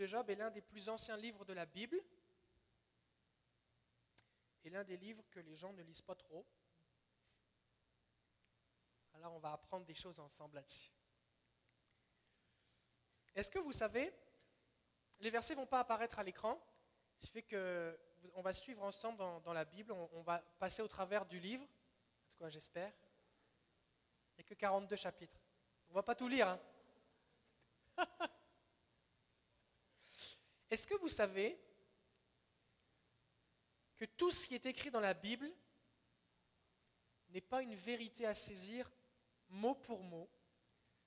de Job est l'un des plus anciens livres de la Bible et l'un des livres que les gens ne lisent pas trop. Alors on va apprendre des choses ensemble là-dessus. Est-ce que vous savez, les versets ne vont pas apparaître à l'écran, ce qui fait que on va suivre ensemble dans, la Bible, on, va passer au travers du livre, en tout cas j'espère. Il n'y a que 42 chapitres. On ne va pas tout lire. Hein. Est-ce que vous savez que tout ce qui est écrit dans la Bible n'est pas une vérité à saisir mot pour mot,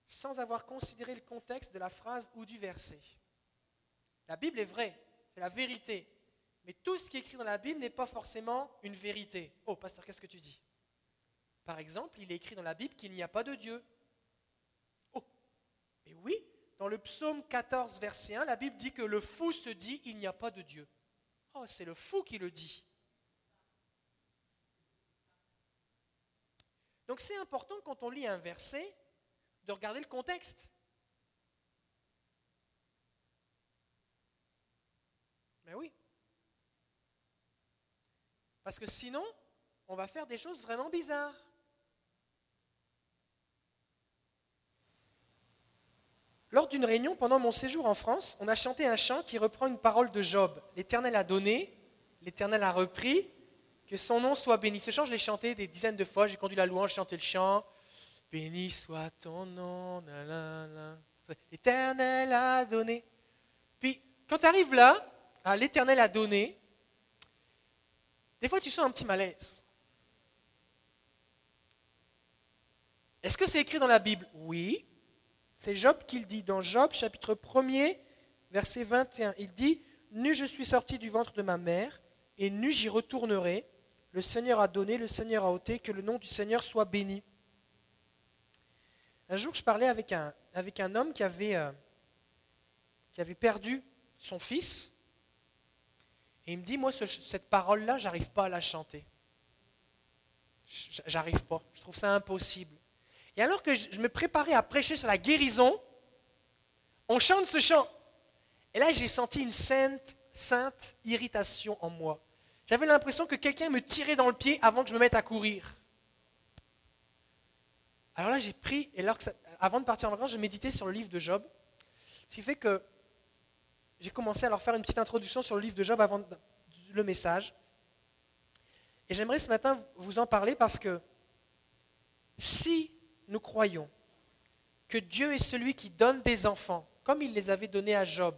sans avoir considéré le contexte de la phrase ou du verset? La Bible est vraie, c'est la vérité. Mais tout ce qui est écrit dans la Bible n'est pas forcément une vérité. Oh, pasteur, qu'est-ce que tu dis? Par exemple, il est écrit dans la Bible qu'il n'y a pas de Dieu. Oh, mais oui, dans le psaume 14, verset 1, la Bible dit que le fou se dit il n'y a pas de Dieu. Oh, c'est le fou qui le dit. Donc c'est important quand on lit un verset de regarder le contexte. Mais oui. Parce que sinon, on va faire des choses vraiment bizarres. Lors d'une réunion pendant mon séjour en France, on a chanté un chant qui reprend une parole de Job. L'Éternel a donné, l'Éternel a repris, que son nom soit béni. Ce chant, je l'ai chanté des dizaines de fois, j'ai conduit la louange, chanté le chant. Béni soit ton nom, l'Éternel a donné. Puis, quand tu arrives là, à l'Éternel a donné, des fois, tu sens un petit malaise. Est-ce que c'est écrit dans la Bible? Oui. C'est Job qui le dit. Dans Job, chapitre 1er, verset 21, il dit Nu je suis sorti du ventre de ma mère, et nu j'y retournerai. Le Seigneur a donné, le Seigneur a ôté, que le nom du Seigneur soit béni. Un jour, je parlais avec un, homme qui avait, euh, qui avait perdu son fils et il me dit, moi, cette parole-là, j'arrive pas à la chanter. J'arrive pas. Je trouve ça impossible. Et alors que je me préparais à prêcher sur la guérison, on chante ce chant. Et là, j'ai senti une sainte, sainte irritation en moi. J'avais l'impression que quelqu'un me tirait dans le pied avant que je me mette à courir. Alors là, j'ai pris, et avant de partir en vacances, je méditais sur le livre de Job. Ce qui fait que j'ai commencé à leur faire une petite introduction sur le livre de Job avant le message. Et j'aimerais ce matin vous en parler parce que si nous croyons que Dieu est celui qui donne des enfants, comme il les avait donnés à Job,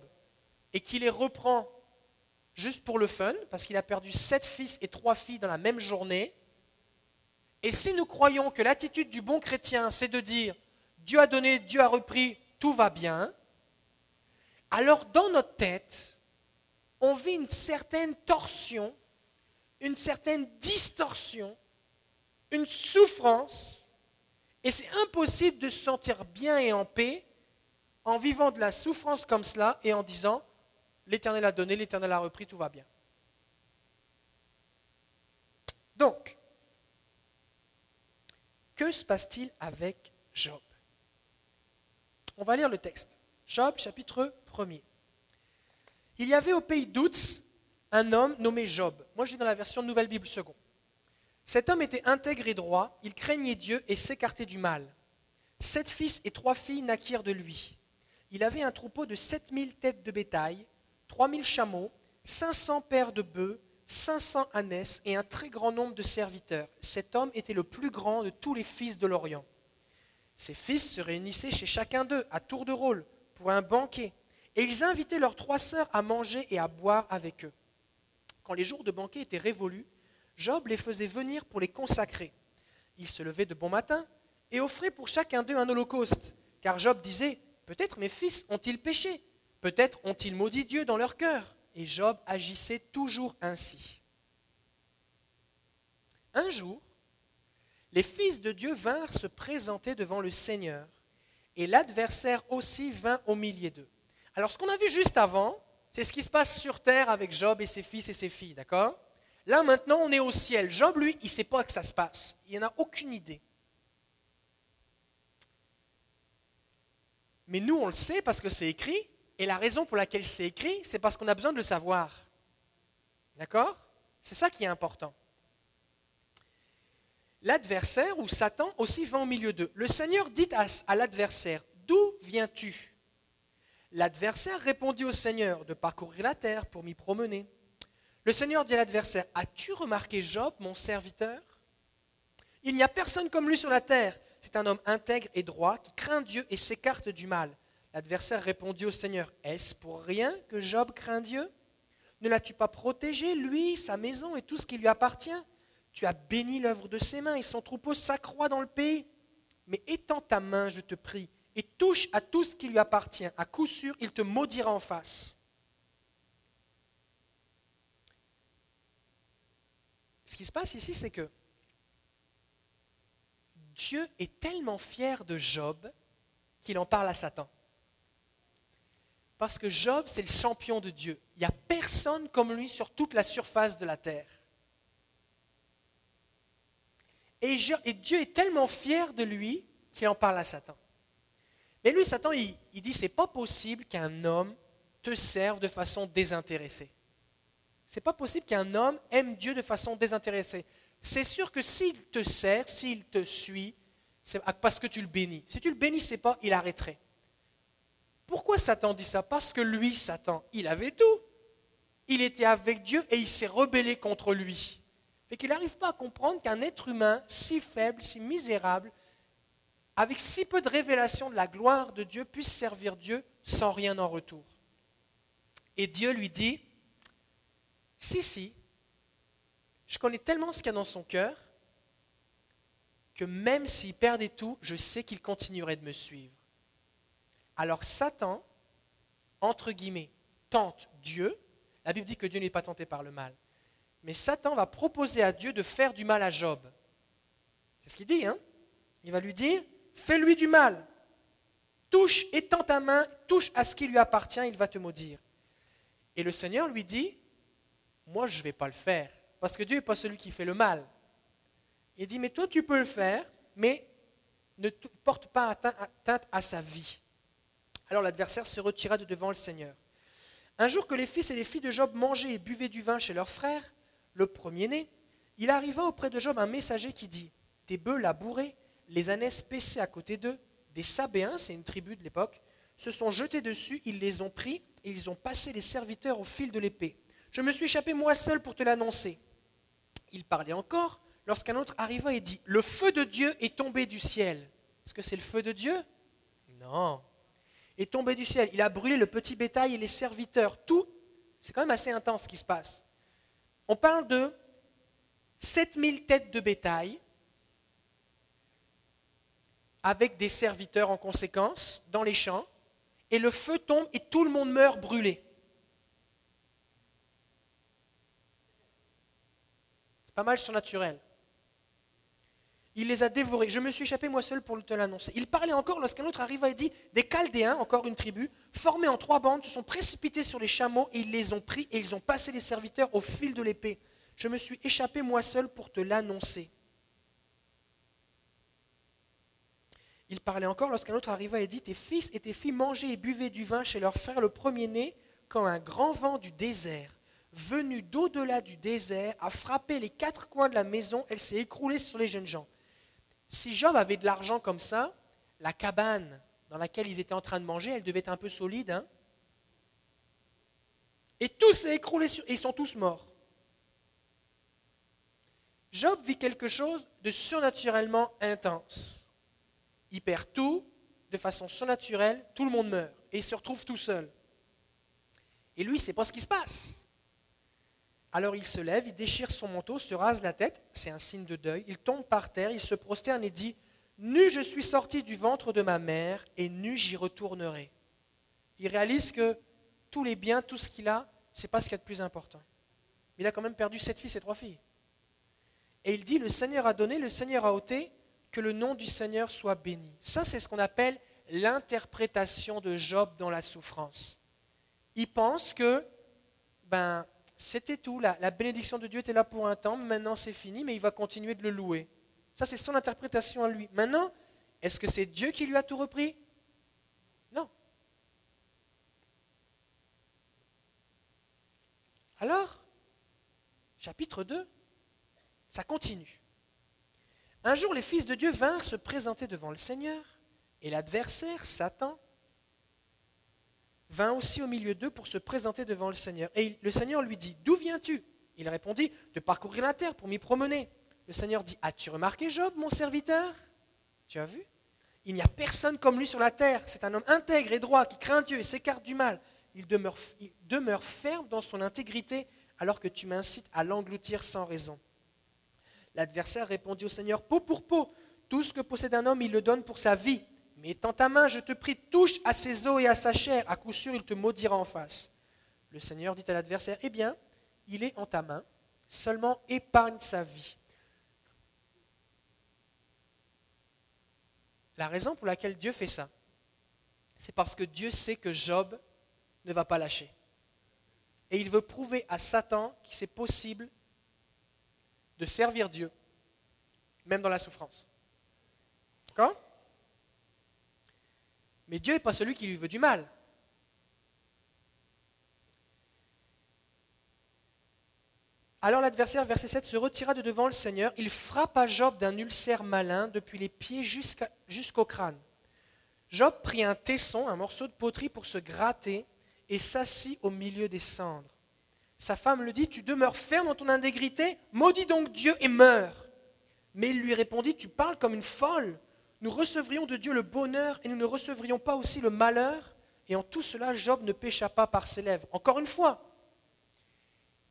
et qui les reprend juste pour le fun, parce qu'il a perdu sept fils et trois filles dans la même journée, et si nous croyons que l'attitude du bon chrétien, c'est de dire Dieu a donné, Dieu a repris, tout va bien, alors dans notre tête, on vit une certaine torsion, une certaine distorsion, une souffrance, et c'est impossible de se sentir bien et en paix en vivant de la souffrance comme cela et en disant, l'Éternel a donné, l'Éternel a repris, tout va bien. Donc, que se passe-t-il avec Job? On va lire le texte. Job chapitre il y avait au pays d'Outs un homme nommé Job. Moi, je lis dans la version Nouvelle Bible seconde. Cet homme était intègre et droit, il craignait Dieu et s'écartait du mal. Sept fils et trois filles naquirent de lui. Il avait un troupeau de sept mille têtes de bétail, trois mille chameaux, cinq cents paires de bœufs, cinq cents ânesses et un très grand nombre de serviteurs. Cet homme était le plus grand de tous les fils de l'Orient. Ses fils se réunissaient chez chacun d'eux, à tour de rôle, pour un banquet et ils invitaient leurs trois sœurs à manger et à boire avec eux. Quand les jours de banquet étaient révolus, Job les faisait venir pour les consacrer. Il se levait de bon matin et offrait pour chacun d'eux un holocauste, car Job disait, Peut-être mes fils ont-ils péché, peut-être ont-ils maudit Dieu dans leur cœur. Et Job agissait toujours ainsi. Un jour, les fils de Dieu vinrent se présenter devant le Seigneur, et l'adversaire aussi vint au milieu d'eux. Alors ce qu'on a vu juste avant, c'est ce qui se passe sur terre avec Job et ses fils et ses filles, d'accord? Là maintenant, on est au ciel. Job, lui, il ne sait pas que ça se passe. Il n'en a aucune idée. Mais nous, on le sait parce que c'est écrit. Et la raison pour laquelle c'est écrit, c'est parce qu'on a besoin de le savoir. D'accord? C'est ça qui est important. L'adversaire ou Satan aussi va au milieu d'eux. Le Seigneur dit à, l'adversaire, D'où viens-tu? L'adversaire répondit au Seigneur, De parcourir la terre pour m'y promener. Le Seigneur dit à l'adversaire, As-tu remarqué Job, mon serviteur? Il n'y a personne comme lui sur la terre. C'est un homme intègre et droit qui craint Dieu et s'écarte du mal. L'adversaire répondit au Seigneur, Est-ce pour rien que Job craint Dieu? Ne l'as-tu pas protégé, lui, sa maison et tout ce qui lui appartient? Tu as béni l'œuvre de ses mains et son troupeau s'accroît dans le pays. Mais étends ta main, je te prie, et touche à tout ce qui lui appartient. À coup sûr, il te maudira en face. Ce qui se passe ici, c'est que Dieu est tellement fier de Job qu'il en parle à Satan. Parce que Job, c'est le champion de Dieu. Il n'y a personne comme lui sur toute la surface de la terre. Et, Dieu est tellement fier de lui qu'il en parle à Satan. Mais lui, Satan, il, il dit, c'est pas possible qu'un homme te serve de façon désintéressée. C'est pas possible qu'un homme aime Dieu de façon désintéressée. C'est sûr que s'il te sert, s'il te suit, c'est parce que tu le bénis. Si tu le bénissais pas, il arrêterait. Pourquoi Satan dit ça? Parce que lui, Satan, il avait tout. Il était avec Dieu et il s'est rebellé contre lui. Fait qu'il n'arrive pas à comprendre qu'un être humain si faible, si misérable, avec si peu de révélation de la gloire de Dieu, puisse servir Dieu sans rien en retour. Et Dieu lui dit, si, si, je connais tellement ce qu'il a dans son cœur que même s'il perdait tout, je sais qu'il continuerait de me suivre. Alors Satan, entre guillemets, tente Dieu. La Bible dit que Dieu n'est pas tenté par le mal. Mais Satan va proposer à Dieu de faire du mal à Job. C'est ce qu'il dit, hein Il va lui dire, fais-lui du mal. Touche, étends ta main, touche à ce qui lui appartient, il va te maudire. Et le Seigneur lui dit, moi je ne vais pas le faire, parce que Dieu n'est pas celui qui fait le mal. Il dit, mais toi tu peux le faire, mais ne porte pas atteinte à sa vie. Alors l'adversaire se retira de devant le Seigneur. Un jour que les fils et les filles de Job mangeaient et buvaient du vin chez leurs frères, le premier-né, il arriva auprès de Job un messager qui dit Tes bœufs labourés, les ânesses paissées à côté d'eux, des Sabéens, c'est une tribu de l'époque, se sont jetés dessus, ils les ont pris et ils ont passé les serviteurs au fil de l'épée. Je me suis échappé moi seul pour te l'annoncer. Il parlait encore lorsqu'un autre arriva et dit Le feu de Dieu est tombé du ciel. Est-ce que c'est le feu de Dieu? Non. Est tombé du ciel. Il a brûlé le petit bétail et les serviteurs. Tout, c'est quand même assez intense ce qui se passe. On parle de 7000 têtes de bétail avec des serviteurs en conséquence dans les champs, et le feu tombe et tout le monde meurt brûlé. Pas mal surnaturel. Il les a dévorés. Je me suis échappé moi seul pour te l'annoncer. Il parlait encore lorsqu'un autre arriva et dit Des Chaldéens, encore une tribu, formés en trois bandes, se sont précipités sur les chameaux et ils les ont pris et ils ont passé les serviteurs au fil de l'épée. Je me suis échappé moi seul pour te l'annoncer. Il parlait encore lorsqu'un autre arriva et dit Tes fils et tes filles mangeaient et buvaient du vin chez leur frère le premier-né, quand un grand vent du désert, venu d'au-delà du désert, a frappé les quatre coins de la maison, elle s'est écroulée sur les jeunes gens. Si Job avait de l'argent comme ça, la cabane dans laquelle ils étaient en train de manger, elle devait être un peu solide. Hein et tout s'est écroulé sur... Et ils sont tous morts. Job vit quelque chose de surnaturellement intense. Il perd tout de façon surnaturelle, tout le monde meurt et il se retrouve tout seul. Et lui, c'est pas ce qui se passe. Alors il se lève, il déchire son manteau, se rase la tête, c'est un signe de deuil, il tombe par terre, il se prosterne et dit, Nu je suis sorti du ventre de ma mère, et nu j'y retournerai. Il réalise que tous les biens, tout ce qu'il a, ce n'est pas ce qu'il y a de plus important. Il a quand même perdu sept fils et trois filles. Et il dit, le Seigneur a donné, le Seigneur a ôté, que le nom du Seigneur soit béni. Ça, c'est ce qu'on appelle l'interprétation de Job dans la souffrance. Il pense que, ben, c'était tout. La, bénédiction de Dieu était là pour un temps. Maintenant, c'est fini, mais il va continuer de le louer. Ça, c'est son interprétation à lui. Maintenant, est-ce que c'est Dieu qui lui a tout repris? Non. Alors, chapitre 2, ça continue. Un jour, les fils de Dieu vinrent se présenter devant le Seigneur, et l'adversaire, Satan, vint aussi au milieu d'eux pour se présenter devant le Seigneur. Et le Seigneur lui dit, D'où viens-tu? Il répondit, De parcourir la terre pour m'y promener. Le Seigneur dit, As-tu remarqué Job, mon serviteur? Tu as vu? Il n'y a personne comme lui sur la terre. C'est un homme intègre et droit qui craint Dieu et s'écarte du mal. Il demeure, ferme dans son intégrité alors que tu m'incites à l'engloutir sans raison. L'adversaire répondit au Seigneur, peau pour peau, tout ce que possède un homme, il le donne pour sa vie. Mais étends ta main, je te prie, touche à ses os et à sa chair, à coup sûr il te maudira en face. Le Seigneur dit à l'adversaire, eh bien, il est en ta main, seulement épargne sa vie. La raison pour laquelle Dieu fait ça, c'est parce que Dieu sait que Job ne va pas lâcher. Et il veut prouver à Satan qu'il c'est possible de servir Dieu, même dans la souffrance. D'accord? Mais Dieu n'est pas celui qui lui veut du mal. Alors l'adversaire, verset 7, se retira de devant le Seigneur. Il frappa Job d'un ulcère malin depuis les pieds jusqu'au crâne. Job prit un tesson, un morceau de poterie pour se gratter et s'assit au milieu des cendres. Sa femme le dit, tu demeures ferme dans ton intégrité, maudis donc Dieu et meurs. Mais il lui répondit, tu parles comme une folle. Nous recevrions de Dieu le bonheur et nous ne recevrions pas aussi le malheur. Et en tout cela, Job ne pécha pas par ses lèvres. Encore une fois,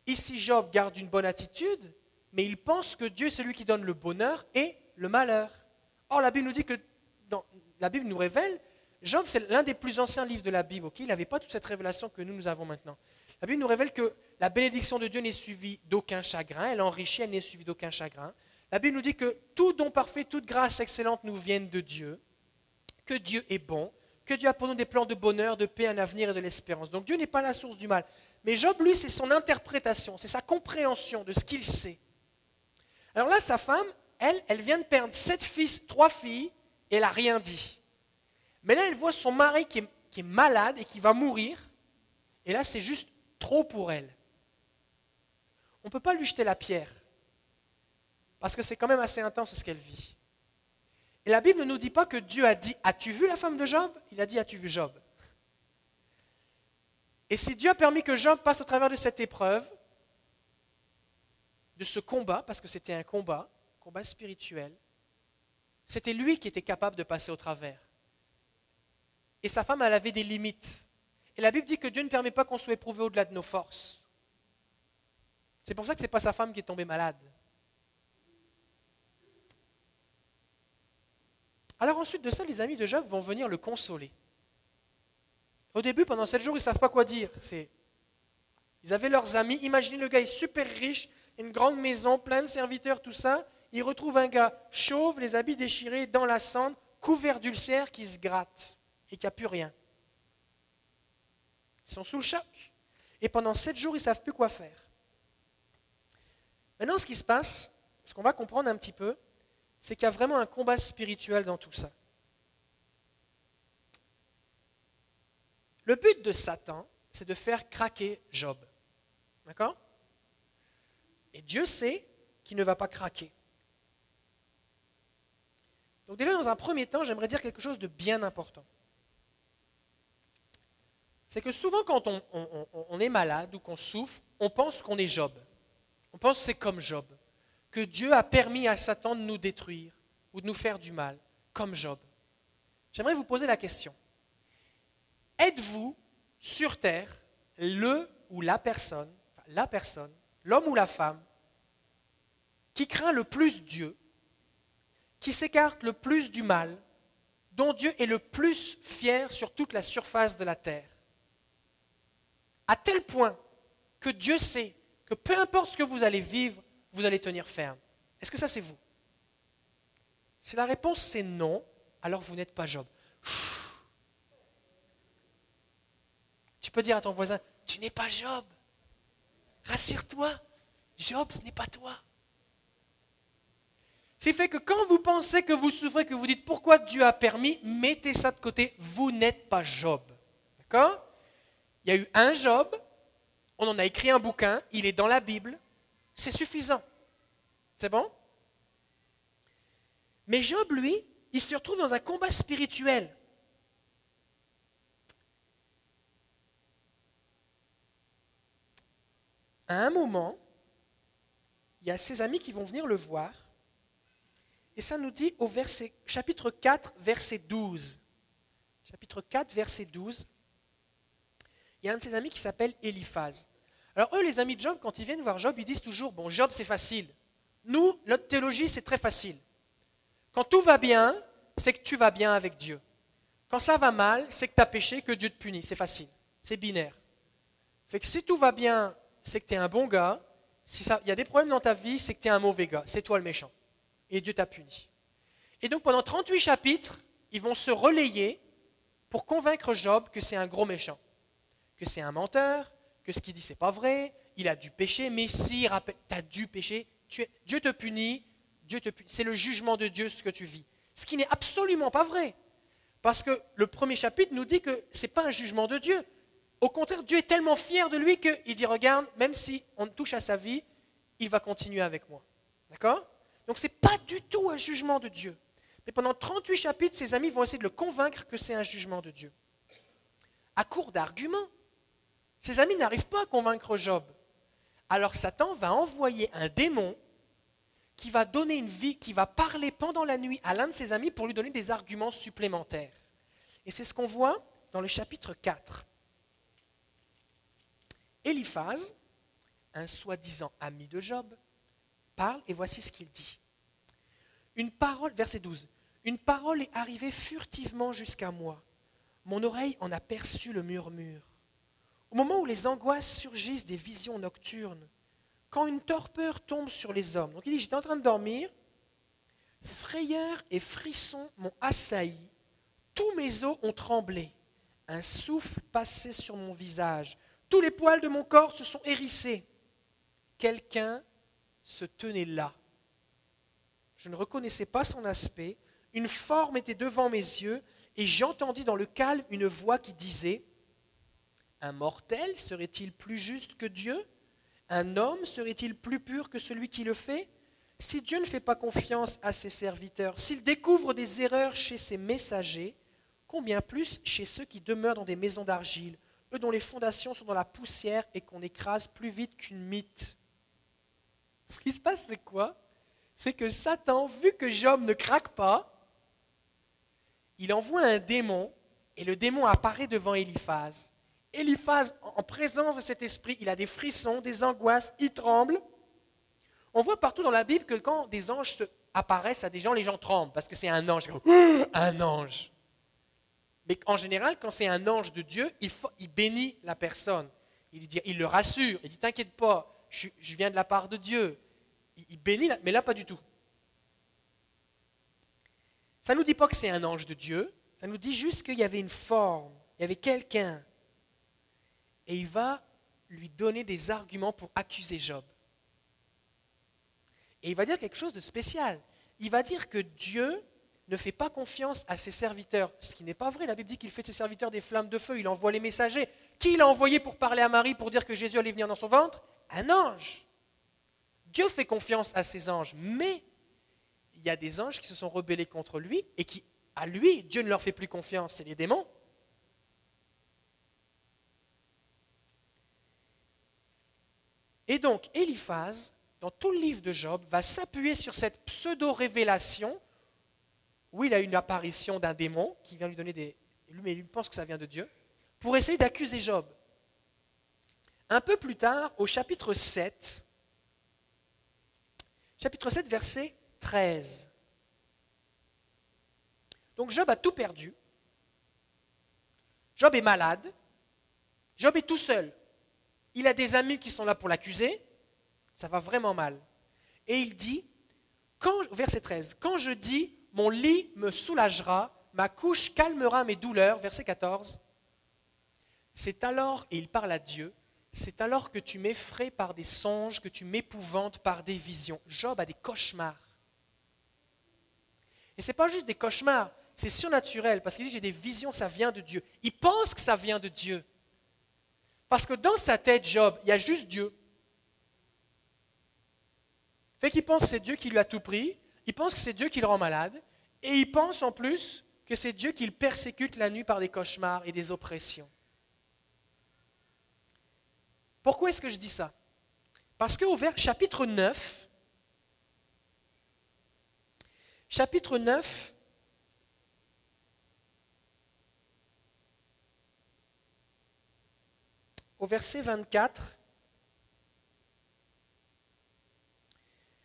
ici Job garde une bonne attitude, mais il pense que Dieu est celui qui donne le bonheur et le malheur. Or, la Bible nous dit que, la Bible nous révèle, Job, c'est l'un des plus anciens livres de la Bible. il n'avait pas toute cette révélation que nous, nous avons maintenant. La Bible nous révèle que la bénédiction de Dieu n'est suivie d'aucun chagrin, elle enrichit, elle n'est suivie d'aucun chagrin. La Bible nous dit que tout don parfait, toute grâce excellente nous viennent de Dieu, que Dieu est bon, que Dieu a pour nous des plans de bonheur, de paix, un avenir et de l'espérance. Donc Dieu n'est pas la source du mal. Mais Job, lui, c'est son interprétation, c'est sa compréhension de ce qu'il sait. Alors là, sa femme, elle, elle vient de perdre sept fils, trois filles, et elle n'a rien dit. Mais là, elle voit son mari qui est, qui est malade et qui va mourir. Et là, c'est juste trop pour elle. On ne peut pas lui jeter la pierre, parce que c'est quand même assez intense ce qu'elle vit. Et la Bible ne nous dit pas que Dieu a dit As-tu vu la femme de Job? Il a dit As-tu vu Job? Et si Dieu a permis que Job passe au travers de cette épreuve, de ce combat, parce que c'était un combat, combat spirituel, c'était lui qui était capable de passer au travers. Et sa femme, elle avait des limites. Et la Bible dit que Dieu ne permet pas qu'on soit éprouvé au-delà de nos forces. C'est pour ça que ce n'est pas sa femme qui est tombée malade. Alors ensuite de ça, les amis de Job vont venir le consoler. Au début, pendant sept jours, ils ne savent pas quoi dire. Ils avaient leurs amis. Imaginez le gars est super riche, une grande maison, plein de serviteurs, tout ça. Ils retrouvent un gars chauve, les habits déchirés, dans la cendre, couvert d'ulcères, qui se gratte et qui n'a plus rien. Ils sont sous le choc. Et pendant sept jours, ils ne savent plus quoi faire. Maintenant, ce qui se passe, ce qu'on va comprendre un petit peu, c'est qu'il y a vraiment un combat spirituel dans tout ça. Le but de Satan, c'est de faire craquer Job. D'accord? Et Dieu sait qu'il ne va pas craquer. Donc déjà, dans un premier temps, j'aimerais dire quelque chose de bien important c'est que souvent quand on, est malade ou qu'on souffre, on pense qu'on est Job. On pense que c'est comme Job, que Dieu a permis à Satan de nous détruire ou de nous faire du mal, comme Job. J'aimerais vous poser la question. Êtes-vous sur terre le ou la personne, la personne, l'homme ou la femme, qui craint le plus Dieu, qui s'écarte le plus du mal, dont Dieu est le plus fier sur toute la surface de la terre? À tel point que Dieu sait que peu importe ce que vous allez vivre, vous allez tenir ferme. Est-ce que ça c'est vous? Si la réponse c'est non, alors vous n'êtes pas Job. Tu peux dire à ton voisin, tu n'es pas Job. Rassure-toi, Job, ce n'est pas toi. C'est fait que quand vous pensez que vous souffrez, que vous dites pourquoi Dieu a permis, mettez ça de côté, vous n'êtes pas Job. D'accord? Il y a eu un Job, On en a écrit un bouquin, il est dans la Bible, c'est suffisant. C'est bon? Mais Job, lui, il se retrouve dans un combat spirituel. À un moment, il y a ses amis qui vont venir le voir, et ça nous dit au chapitre 4, verset 12. Chapitre 4, verset 12. Il y a un de ses amis qui s'appelle Eliphaz. Alors eux, les amis de Job, quand ils viennent voir Job, ils disent toujours, bon, Job, c'est facile. Nous, notre théologie, c'est très facile. Quand tout va bien, c'est que tu vas bien avec Dieu. Quand ça va mal, c'est que tu as péché, que Dieu te punit. C'est facile. C'est binaire. Fait que si tout va bien, c'est que tu es un bon gars. Si il y a des problèmes dans ta vie, c'est que tu es un mauvais gars. C'est toi le méchant. Et Dieu t'a puni. Et donc pendant 38 chapitres, ils vont se relayer pour convaincre Job que c'est un gros méchant, que c'est un menteur, que ce qu'il dit c'est pas vrai, il a dû pécher, mais si, tu as dû pécher, Dieu te punit, Dieu te punit. C'est le jugement de Dieu ce que tu vis. Ce qui n'est absolument pas vrai. Parce que le premier chapitre nous dit que ce n'est pas un jugement de Dieu. Au contraire, Dieu est tellement fier de lui qu'il dit, regarde, même si on touche à sa vie, il va continuer avec moi. D'accord? Donc ce n'est pas du tout un jugement de Dieu. Mais pendant 38 chapitres, ses amis vont essayer de le convaincre que c'est un jugement de Dieu. À court d'arguments. Ses amis n'arrivent pas à convaincre Job. Alors Satan va envoyer un démon qui va donner une vie, qui va parler pendant la nuit à l'un de ses amis pour lui donner des arguments supplémentaires. Et c'est ce qu'on voit dans le chapitre 4. Eliphaz, un soi-disant ami de Job, parle et voici ce qu'il dit. Une parole, verset 12, une parole est arrivée furtivement jusqu'à moi. Mon oreille en a perçu le murmure. Au moment où les angoisses surgissent des visions nocturnes, quand une torpeur tombe sur les hommes. Donc il dit, j'étais en train de dormir, frayeur et frisson m'ont assailli, tous mes os ont tremblé, un souffle passait sur mon visage, tous les poils de mon corps se sont hérissés. Quelqu'un se tenait là. Je ne reconnaissais pas son aspect, une forme était devant mes yeux, et j'entendis dans le calme une voix qui disait, un mortel serait-il plus juste que Dieu? Un homme serait-il plus pur que celui qui le fait? Si Dieu ne fait pas confiance à ses serviteurs, s'il découvre des erreurs chez ses messagers, combien plus chez ceux qui demeurent dans des maisons d'argile, eux dont les fondations sont dans la poussière et qu'on écrase plus vite qu'une mythe? Ce qui se passe, c'est quoi? C'est que Satan, vu que Job ne craque pas, il envoie un démon et le démon apparaît devant Eliphaz. Eliphaz, en présence de cet esprit, il a des frissons, des angoisses, il tremble. On voit partout dans la Bible que quand des anges apparaissent à des gens, les gens tremblent parce que c'est un ange. Un ange. Mais en général, quand c'est un ange de Dieu, il, bénit la personne. Il, le rassure. Il dit T'inquiète pas, je, viens de la part de Dieu. Il, bénit, mais là, pas du tout. Ça ne nous dit pas que c'est un ange de Dieu. Ça nous dit juste qu'il y avait une forme. Il y avait quelqu'un et il va lui donner des arguments pour accuser Job. Et il va dire quelque chose de spécial. Il va dire que Dieu ne fait pas confiance à ses serviteurs, ce qui n'est pas vrai. La Bible dit qu'il fait de ses serviteurs des flammes de feu, il envoie les messagers. Qui l'a envoyé pour parler à Marie, pour dire que Jésus allait venir dans son ventre? Un ange. Dieu fait confiance à ses anges, mais il y a des anges qui se sont rebellés contre lui et qui, à lui, Dieu ne leur fait plus confiance, c'est les démons. Et donc, Eliphaz, dans tout le livre de Job, va s'appuyer sur cette pseudo-révélation où il a une apparition d'un démon qui vient lui donner des. Mais il pense que ça vient de Dieu, pour essayer d'accuser Job. Un peu plus tard, au chapitre 7, chapitre 7, verset 13. Donc Job a tout perdu. Job est malade. Job est tout seul il a des amis qui sont là pour l'accuser, ça va vraiment mal. Et il dit, quand, verset 13, quand je dis mon lit me soulagera, ma couche calmera mes douleurs, verset 14, c'est alors, et il parle à Dieu, c'est alors que tu m'effraies par des songes, que tu m'épouvantes par des visions. Job a des cauchemars. Et ce n'est pas juste des cauchemars, c'est surnaturel, parce qu'il dit j'ai des visions, ça vient de Dieu. Il pense que ça vient de Dieu. Parce que dans sa tête, Job, il y a juste Dieu. Fait qu'il pense que c'est Dieu qui lui a tout pris, il pense que c'est Dieu qui le rend malade, et il pense en plus que c'est Dieu qui le persécute la nuit par des cauchemars et des oppressions. Pourquoi est-ce que je dis ça? Parce qu'au chapitre 9, chapitre 9, au verset 24,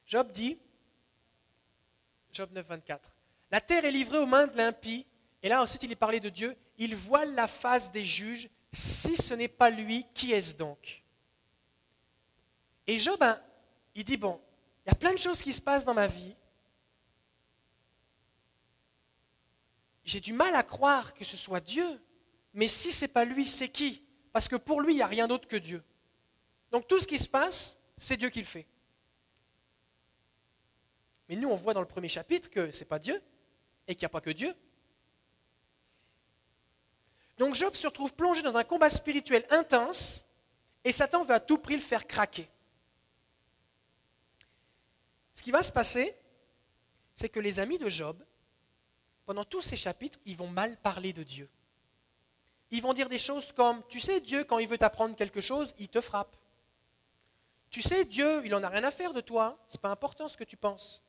Job dit, Job 9, 24, La terre est livrée aux mains de l'impie, et là ensuite il est parlé de Dieu, il voile la face des juges, si ce n'est pas lui, qui est-ce donc? Et Job, hein, il dit, bon, il y a plein de choses qui se passent dans ma vie, j'ai du mal à croire que ce soit Dieu, mais si ce n'est pas lui, c'est qui? Parce que pour lui, il n'y a rien d'autre que Dieu. Donc tout ce qui se passe, c'est Dieu qui le fait. Mais nous, on voit dans le premier chapitre que ce n'est pas Dieu et qu'il n'y a pas que Dieu. Donc Job se retrouve plongé dans un combat spirituel intense et Satan veut à tout prix le faire craquer. Ce qui va se passer, c'est que les amis de Job, pendant tous ces chapitres, ils vont mal parler de Dieu. Ils vont dire des choses comme, tu sais, Dieu, quand il veut t'apprendre quelque chose, il te frappe. Tu sais, Dieu, il n'en a rien à faire de toi, ce n'est pas important ce que tu penses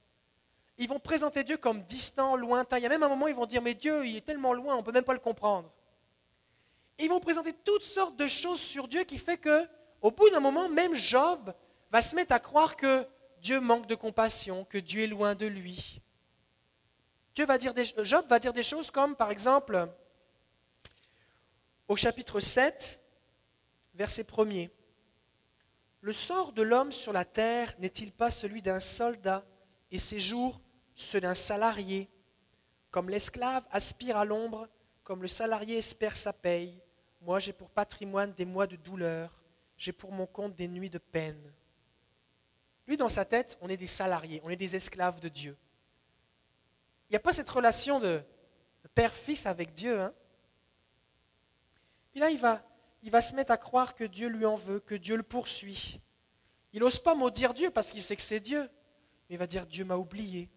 ils vont présenter Dieu comme distant, lointain. Il y a même un moment ils vont dire, mais Dieu, il est tellement loin, on ne peut même pas le comprendre. ils vont présenter toutes sortes de choses sur Dieu qui fait que, au bout d'un moment, même Job va se mettre à croire que Dieu manque de compassion, que Dieu est loin de lui. Dieu va dire Job va dire des choses comme, par exemple, au chapitre 7, verset 1er, Le sort de l'homme sur la terre n'est-il pas celui d'un soldat et ses jours ceux d'un salarié? Comme l'esclave aspire à l'ombre, comme le salarié espère sa paye, moi j'ai pour patrimoine des mois de douleur, j'ai pour mon compte des nuits de peine. Lui, dans sa tête, on est des salariés, on est des esclaves de Dieu. Il n'y a pas cette relation de, père-fils avec Dieu. Hein? Puis là, il va, il va se mettre à croire que Dieu lui en veut, que Dieu le poursuit. Il n'ose pas maudire Dieu parce qu'il sait que c'est Dieu. Mais il va dire Dieu m'a oublié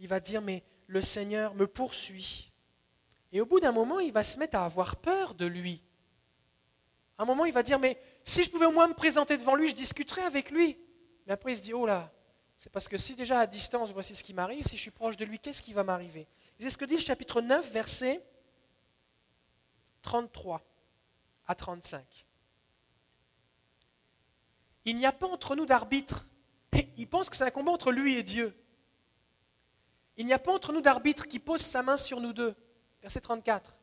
il va dire, mais le Seigneur me poursuit. Et au bout d'un moment, il va se mettre à avoir peur de lui. À un moment, il va dire, mais si je pouvais au moins me présenter devant lui, je discuterais avec lui. Mais après, il se dit, oh là, c'est parce que si déjà à distance, voici ce qui m'arrive, si je suis proche de lui, qu'est-ce qui va m'arriver? C'est ce que dit le chapitre 9, verset 33 à 35. Il n'y a pas entre nous d'arbitre. Il pense que c'est un combat entre lui et Dieu. Il n'y a pas entre nous d'arbitre qui pose sa main sur nous deux. Verset 34.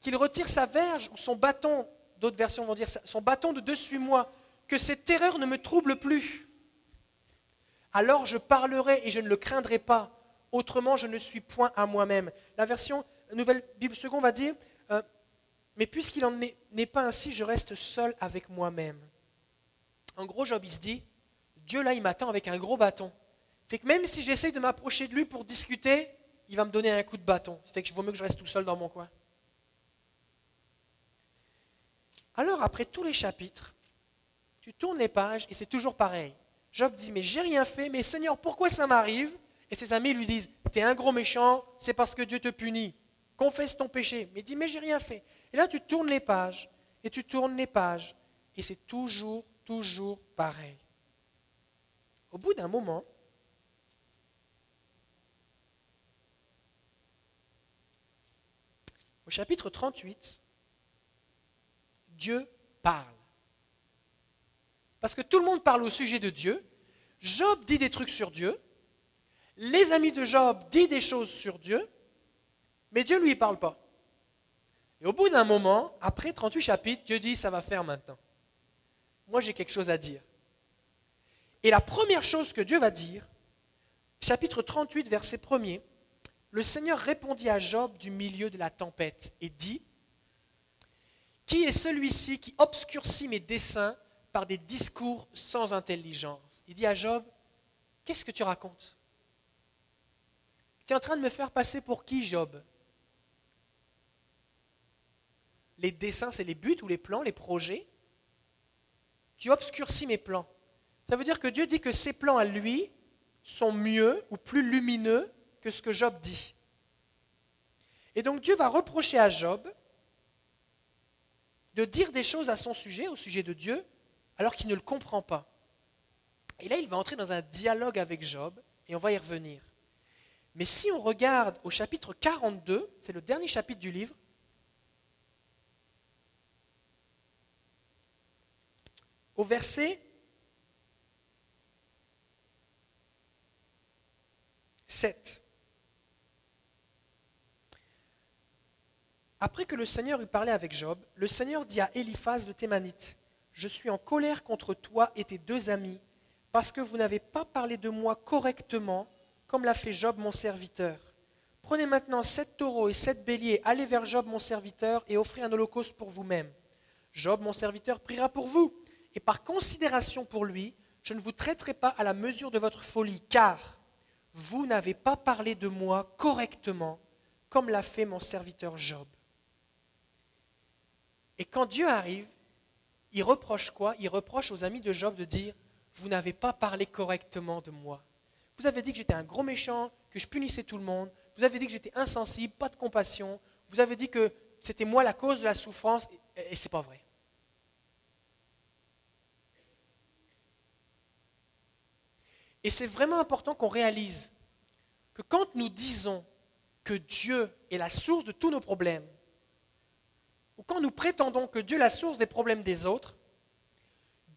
Qu'il retire sa verge ou son bâton, d'autres versions vont dire son bâton de dessus moi, que cette terreur ne me trouble plus. Alors je parlerai et je ne le craindrai pas, autrement je ne suis point à moi-même. La version Nouvelle Bible Seconde va dire euh, Mais puisqu'il n'en n'est pas ainsi, je reste seul avec moi-même. En gros, Job, il se dit Dieu là, il m'attend avec un gros bâton. Fait que même si j'essaye de m'approcher de lui pour discuter, il va me donner un coup de bâton. Fait que je vaut mieux que je reste tout seul dans mon coin. Alors, après tous les chapitres, tu tournes les pages et c'est toujours pareil. Job dit, mais j'ai rien fait, mais Seigneur, pourquoi ça m'arrive? Et ses amis lui disent, tu es un gros méchant, c'est parce que Dieu te punit. Confesse ton péché. Mais dit, mais j'ai rien fait. Et là, tu tournes les pages, et tu tournes les pages, et c'est toujours, toujours pareil. Au bout d'un moment, Au chapitre 38, Dieu parle. Parce que tout le monde parle au sujet de Dieu. Job dit des trucs sur Dieu. Les amis de Job disent des choses sur Dieu. Mais Dieu ne lui parle pas. Et au bout d'un moment, après 38 chapitres, Dieu dit, ça va faire maintenant. Moi, j'ai quelque chose à dire. Et la première chose que Dieu va dire, chapitre 38, verset 1er, le Seigneur répondit à Job du milieu de la tempête et dit, Qui est celui-ci qui obscurcit mes desseins par des discours sans intelligence? Il dit à Job, Qu'est-ce que tu racontes Tu es en train de me faire passer pour qui, Job? Les dessins, c'est les buts ou les plans, les projets. Tu obscurcis mes plans. Ça veut dire que Dieu dit que ses plans à lui sont mieux ou plus lumineux que ce que Job dit. Et donc Dieu va reprocher à Job de dire des choses à son sujet, au sujet de Dieu, alors qu'il ne le comprend pas. Et là, il va entrer dans un dialogue avec Job, et on va y revenir. Mais si on regarde au chapitre 42, c'est le dernier chapitre du livre, au verset 7. Après que le Seigneur eut parlé avec Job, le Seigneur dit à Eliphaz le Thémanite, Je suis en colère contre toi et tes deux amis, parce que vous n'avez pas parlé de moi correctement, comme l'a fait Job mon serviteur. Prenez maintenant sept taureaux et sept béliers, allez vers Job mon serviteur et offrez un holocauste pour vous-même. Job mon serviteur priera pour vous, et par considération pour lui, je ne vous traiterai pas à la mesure de votre folie, car vous n'avez pas parlé de moi correctement, comme l'a fait mon serviteur Job. Et quand Dieu arrive, il reproche quoi? Il reproche aux amis de Job de dire, vous n'avez pas parlé correctement de moi. Vous avez dit que j'étais un gros méchant, que je punissais tout le monde. Vous avez dit que j'étais insensible, pas de compassion. Vous avez dit que c'était moi la cause de la souffrance, et, et ce n'est pas vrai. Et c'est vraiment important qu'on réalise que quand nous disons que Dieu est la source de tous nos problèmes, ou quand nous prétendons que Dieu est la source des problèmes des autres,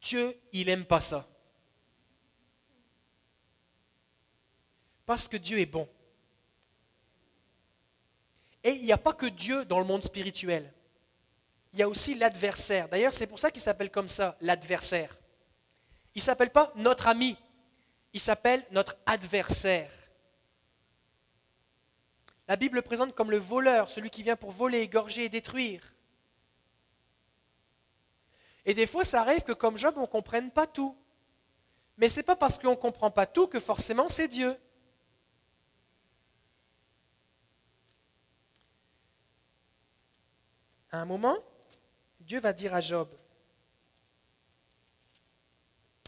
Dieu, il n'aime pas ça. Parce que Dieu est bon. Et il n'y a pas que Dieu dans le monde spirituel. Il y a aussi l'adversaire. D'ailleurs, c'est pour ça qu'il s'appelle comme ça, l'adversaire. Il ne s'appelle pas notre ami, il s'appelle notre adversaire. La Bible le présente comme le voleur, celui qui vient pour voler, égorger et détruire. Et des fois, ça arrive que comme Job, on ne comprenne pas tout. Mais ce n'est pas parce qu'on ne comprend pas tout que forcément c'est Dieu. À un moment, Dieu va dire à Job,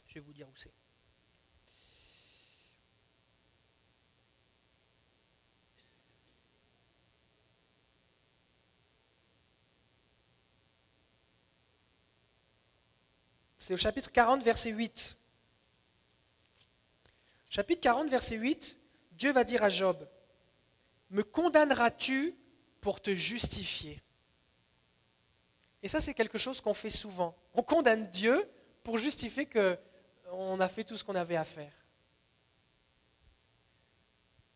je vais vous dire où c'est. C'est au chapitre 40, verset 8. Chapitre 40, verset 8, Dieu va dire à Job, Me condamneras-tu pour te justifier? Et ça, c'est quelque chose qu'on fait souvent. On condamne Dieu pour justifier qu'on a fait tout ce qu'on avait à faire.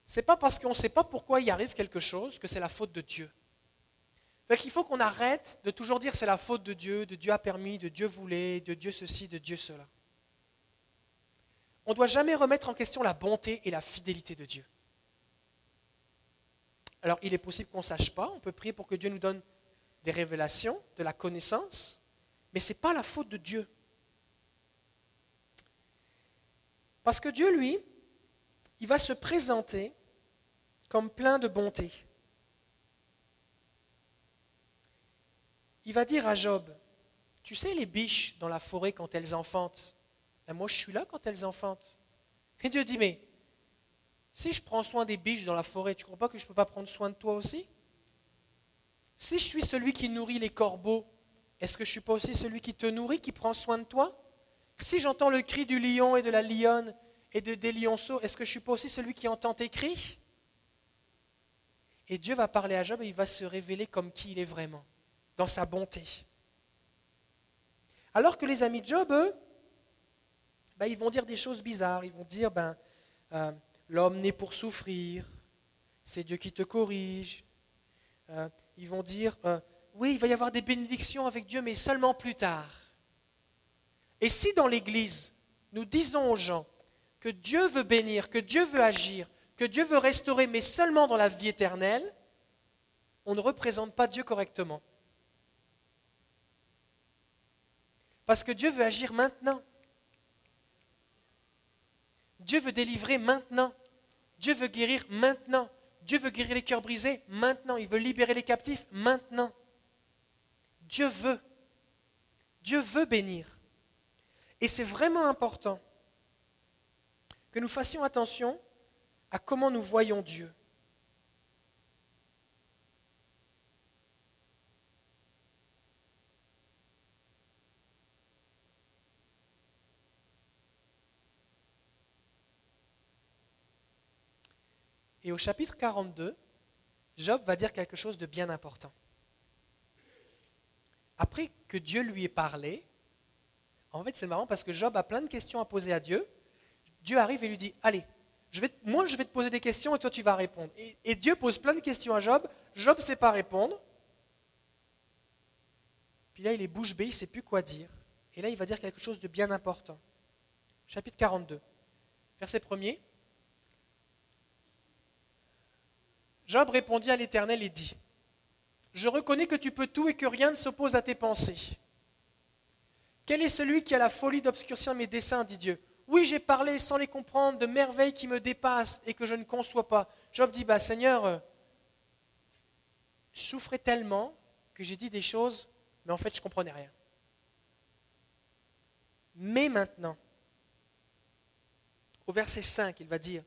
Ce n'est pas parce qu'on ne sait pas pourquoi il arrive quelque chose que c'est la faute de Dieu. Il faut qu'on arrête de toujours dire c'est la faute de Dieu, de Dieu a permis, de Dieu voulait, de Dieu ceci, de Dieu cela. On ne doit jamais remettre en question la bonté et la fidélité de Dieu. Alors il est possible qu'on ne sache pas, on peut prier pour que Dieu nous donne des révélations, de la connaissance, mais ce n'est pas la faute de Dieu. Parce que Dieu, lui, il va se présenter comme plein de bonté. Il va dire à Job, tu sais les biches dans la forêt quand elles enfantent? Ben, Moi je suis là quand elles enfantent. Et Dieu dit, mais si je prends soin des biches dans la forêt, tu ne crois pas que je ne peux pas prendre soin de toi aussi? Si je suis celui qui nourrit les corbeaux, est-ce que je ne suis pas aussi celui qui te nourrit, qui prend soin de toi? Si j'entends le cri du lion et de la lionne et de, des lionceaux, est-ce que je ne suis pas aussi celui qui entend tes cris? Et Dieu va parler à Job et il va se révéler comme qui il est vraiment dans sa bonté. Alors que les amis de Job, eux, ben, ils vont dire des choses bizarres. Ils vont dire, ben, euh, l'homme naît pour souffrir, c'est Dieu qui te corrige. Euh, ils vont dire, euh, oui, il va y avoir des bénédictions avec Dieu, mais seulement plus tard. Et si dans l'Église, nous disons aux gens que Dieu veut bénir, que Dieu veut agir, que Dieu veut restaurer, mais seulement dans la vie éternelle, on ne représente pas Dieu correctement. Parce que Dieu veut agir maintenant. Dieu veut délivrer maintenant. Dieu veut guérir maintenant. Dieu veut guérir les cœurs brisés maintenant. Il veut libérer les captifs maintenant. Dieu veut. Dieu veut bénir. Et c'est vraiment important que nous fassions attention à comment nous voyons Dieu. Au chapitre 42, Job va dire quelque chose de bien important. Après que Dieu lui ait parlé, en fait c'est marrant parce que Job a plein de questions à poser à Dieu. Dieu arrive et lui dit, allez, je vais, moi je vais te poser des questions et toi tu vas répondre. Et, Dieu pose plein de questions à Job. Job ne sait pas répondre. Puis là il est bouche bée, il ne sait plus quoi dire. Et là il va dire quelque chose de bien important. Chapitre 42, verset 1er. Job répondit à l'Éternel et dit, Je reconnais que tu peux tout et que rien ne s'oppose à tes pensées. Quel est celui qui a la folie d'obscurcir mes desseins, dit Dieu? Oui, j'ai parlé sans les comprendre de merveilles qui me dépassent et que je ne conçois pas. Job dit, bah Seigneur, euh, je souffrais tellement que j'ai dit des choses, mais en fait je ne comprenais rien. Mais maintenant, au verset 5, il va dire,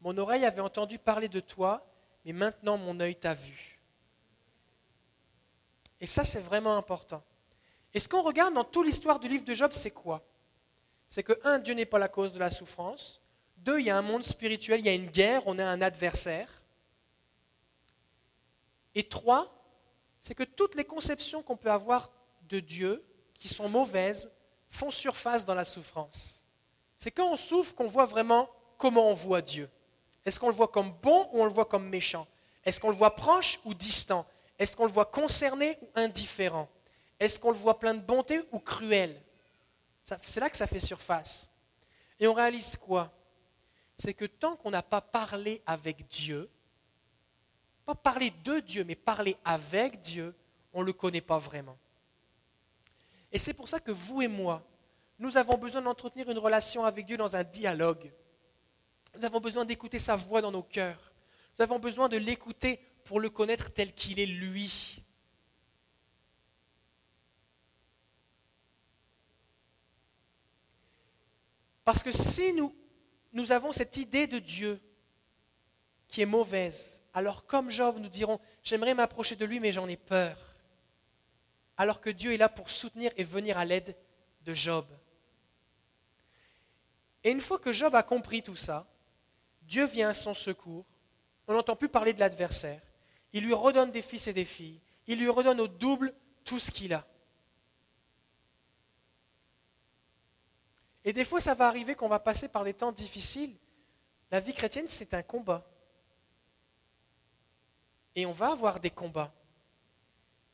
Mon oreille avait entendu parler de toi, et maintenant mon œil t'a vu. Et ça, c'est vraiment important. Et ce qu'on regarde dans toute l'histoire du livre de Job, c'est quoi? C'est que, un, Dieu n'est pas la cause de la souffrance. Deux, il y a un monde spirituel, il y a une guerre, on a un adversaire. Et trois, c'est que toutes les conceptions qu'on peut avoir de Dieu, qui sont mauvaises, font surface dans la souffrance. C'est quand on souffre qu'on voit vraiment comment on voit Dieu. Est-ce qu'on le voit comme bon ou on le voit comme méchant? Est-ce qu'on le voit proche ou distant? Est-ce qu'on le voit concerné ou indifférent? Est-ce qu'on le voit plein de bonté ou cruel? C'est là que ça fait surface. Et on réalise quoi? C'est que tant qu'on n'a pas parlé avec Dieu, pas parlé de Dieu, mais parlé avec Dieu, on ne le connaît pas vraiment. Et c'est pour ça que vous et moi, nous avons besoin d'entretenir une relation avec Dieu dans un dialogue. Nous avons besoin d'écouter sa voix dans nos cœurs. Nous avons besoin de l'écouter pour le connaître tel qu'il est lui. Parce que si nous, nous avons cette idée de Dieu qui est mauvaise, alors comme Job, nous dirons, j'aimerais m'approcher de lui, mais j'en ai peur. Alors que Dieu est là pour soutenir et venir à l'aide de Job. Et une fois que Job a compris tout ça, Dieu vient à son secours. On n'entend plus parler de l'adversaire. Il lui redonne des fils et des filles. Il lui redonne au double tout ce qu'il a. Et des fois, ça va arriver qu'on va passer par des temps difficiles. La vie chrétienne, c'est un combat. Et on va avoir des combats.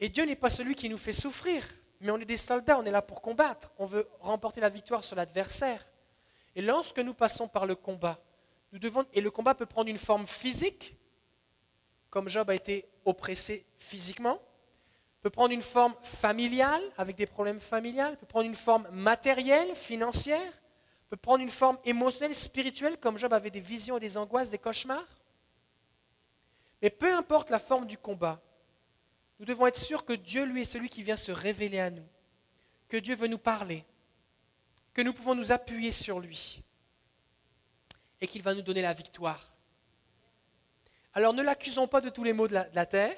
Et Dieu n'est pas celui qui nous fait souffrir, mais on est des soldats, on est là pour combattre. On veut remporter la victoire sur l'adversaire. Et lorsque nous passons par le combat, et le combat peut prendre une forme physique, comme Job a été oppressé physiquement, peut prendre une forme familiale, avec des problèmes familiales, peut prendre une forme matérielle, financière, peut prendre une forme émotionnelle, spirituelle, comme Job avait des visions, des angoisses, des cauchemars. Mais peu importe la forme du combat, nous devons être sûrs que Dieu, lui, est celui qui vient se révéler à nous, que Dieu veut nous parler, que nous pouvons nous appuyer sur lui et qu'il va nous donner la victoire. Alors ne l'accusons pas de tous les maux de la, terre,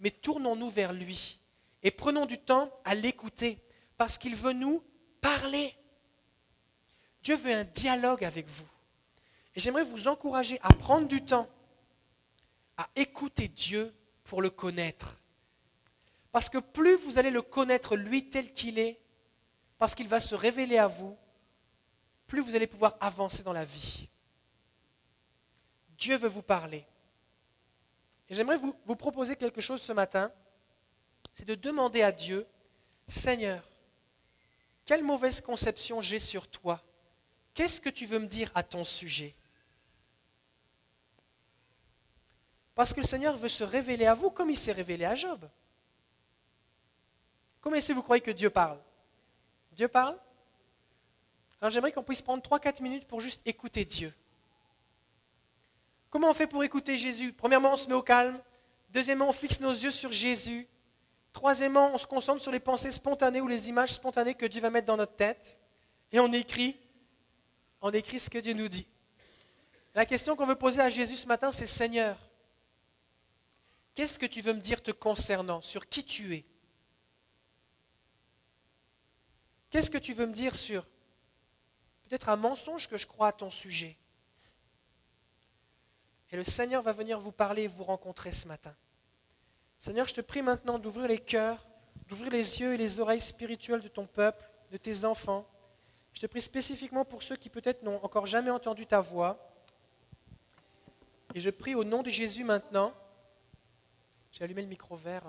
mais tournons-nous vers lui et prenons du temps à l'écouter parce qu'il veut nous parler. Dieu veut un dialogue avec vous. Et j'aimerais vous encourager à prendre du temps à écouter Dieu pour le connaître. Parce que plus vous allez le connaître lui tel qu'il est, parce qu'il va se révéler à vous, plus vous allez pouvoir avancer dans la vie. Dieu veut vous parler. Et j'aimerais vous, proposer quelque chose ce matin, c'est de demander à Dieu, Seigneur, quelle mauvaise conception j'ai sur toi? Qu'est-ce que tu veux me dire à ton sujet? Parce que le Seigneur veut se révéler à vous comme il s'est révélé à Job. Comment est-ce que vous croyez que Dieu parle? Dieu parle alors j'aimerais qu'on puisse prendre 3-4 minutes pour juste écouter Dieu. Comment on fait pour écouter Jésus? Premièrement, on se met au calme. Deuxièmement, on fixe nos yeux sur Jésus. Troisièmement, on se concentre sur les pensées spontanées ou les images spontanées que Dieu va mettre dans notre tête. Et on écrit, on écrit ce que Dieu nous dit. La question qu'on veut poser à Jésus ce matin, c'est Seigneur, qu'est-ce que tu veux me dire te concernant, sur qui tu es? Qu'est-ce que tu veux me dire sur peut-être un mensonge que je crois à ton sujet Et le Seigneur va venir vous parler et vous rencontrer ce matin. Seigneur, je te prie maintenant d'ouvrir les cœurs, d'ouvrir les yeux et les oreilles spirituelles de ton peuple, de tes enfants. Je te prie spécifiquement pour ceux qui peut-être n'ont encore jamais entendu ta voix. Et je prie au nom de Jésus maintenant. J'ai allumé le micro vert.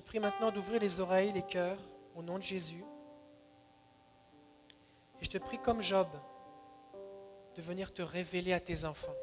Te prie maintenant d'ouvrir les oreilles, les cœurs, au nom de Jésus. Et je te prie comme Job de venir te révéler à tes enfants.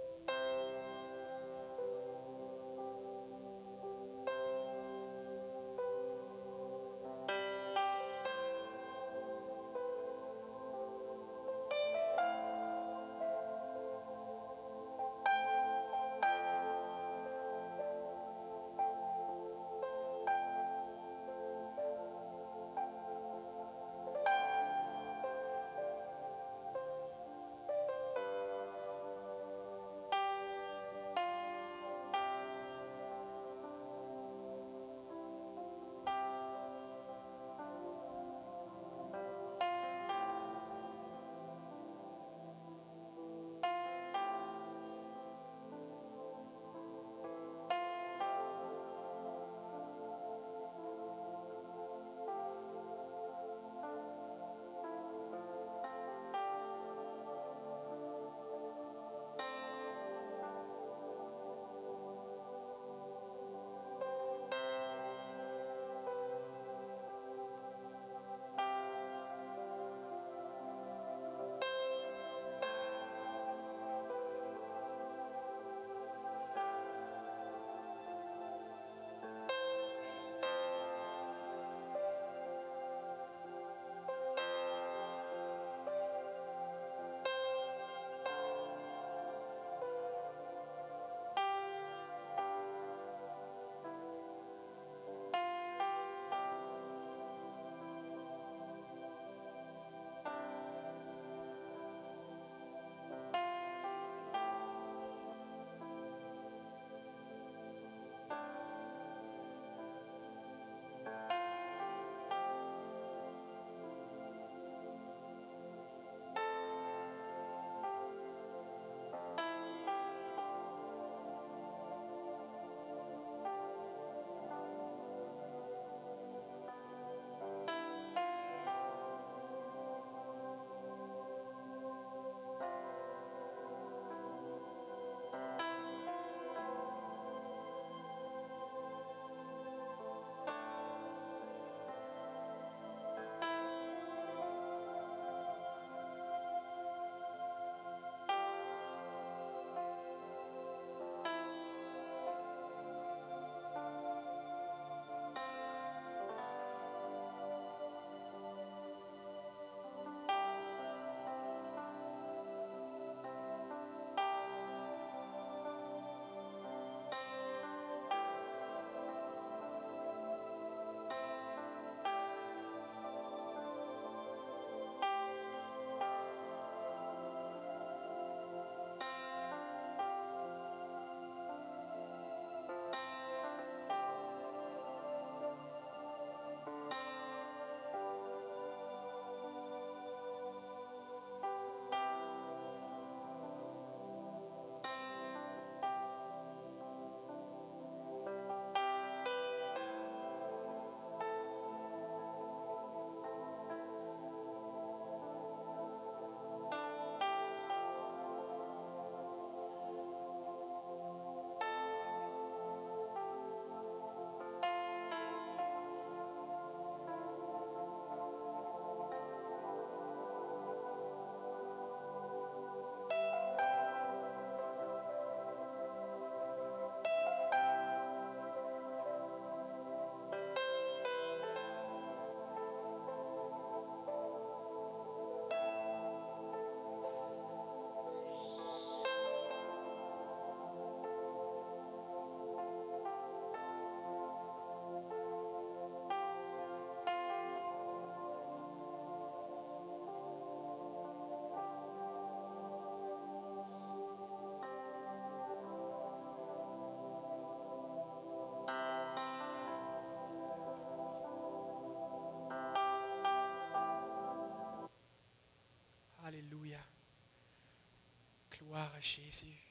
Jésus.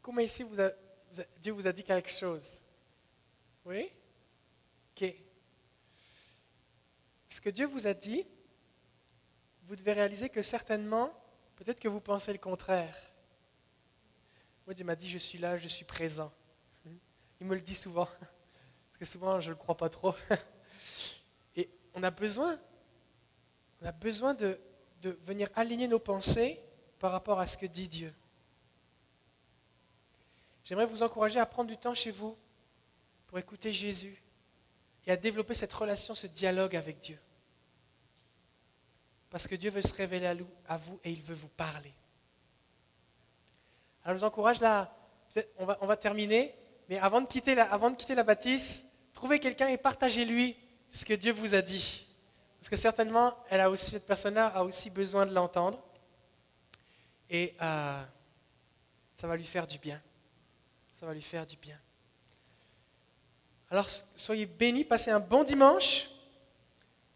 Comment ici vous Dieu vous a dit quelque chose? Oui? Ok. Ce que Dieu vous a dit, vous devez réaliser que certainement, peut-être que vous pensez le contraire. Moi, Dieu m'a dit, je suis là, je suis présent. Il me le dit souvent, parce que souvent, je ne le crois pas trop. Et on a besoin, on a besoin de, de venir aligner nos pensées par rapport à ce que dit Dieu. J'aimerais vous encourager à prendre du temps chez vous pour écouter Jésus et à développer cette relation, ce dialogue avec Dieu. Parce que Dieu veut se révéler à vous et il veut vous parler. Alors je vous encourage là, on va, terminer, mais avant de quitter la, avant de quitter la bâtisse, trouvez quelqu'un et partagez-lui ce que Dieu vous a dit. Parce que certainement, elle a aussi, cette personne-là a aussi besoin de l'entendre. Et euh, ça va lui faire du bien. Ça va lui faire du bien. Alors, soyez bénis, passez un bon dimanche.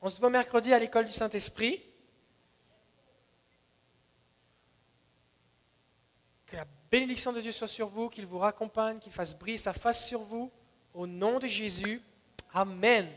On se voit mercredi à l'école du Saint-Esprit. Que la bénédiction de Dieu soit sur vous, qu'il vous raccompagne, qu'il fasse briller sa face sur vous. Au nom de Jésus. Amen.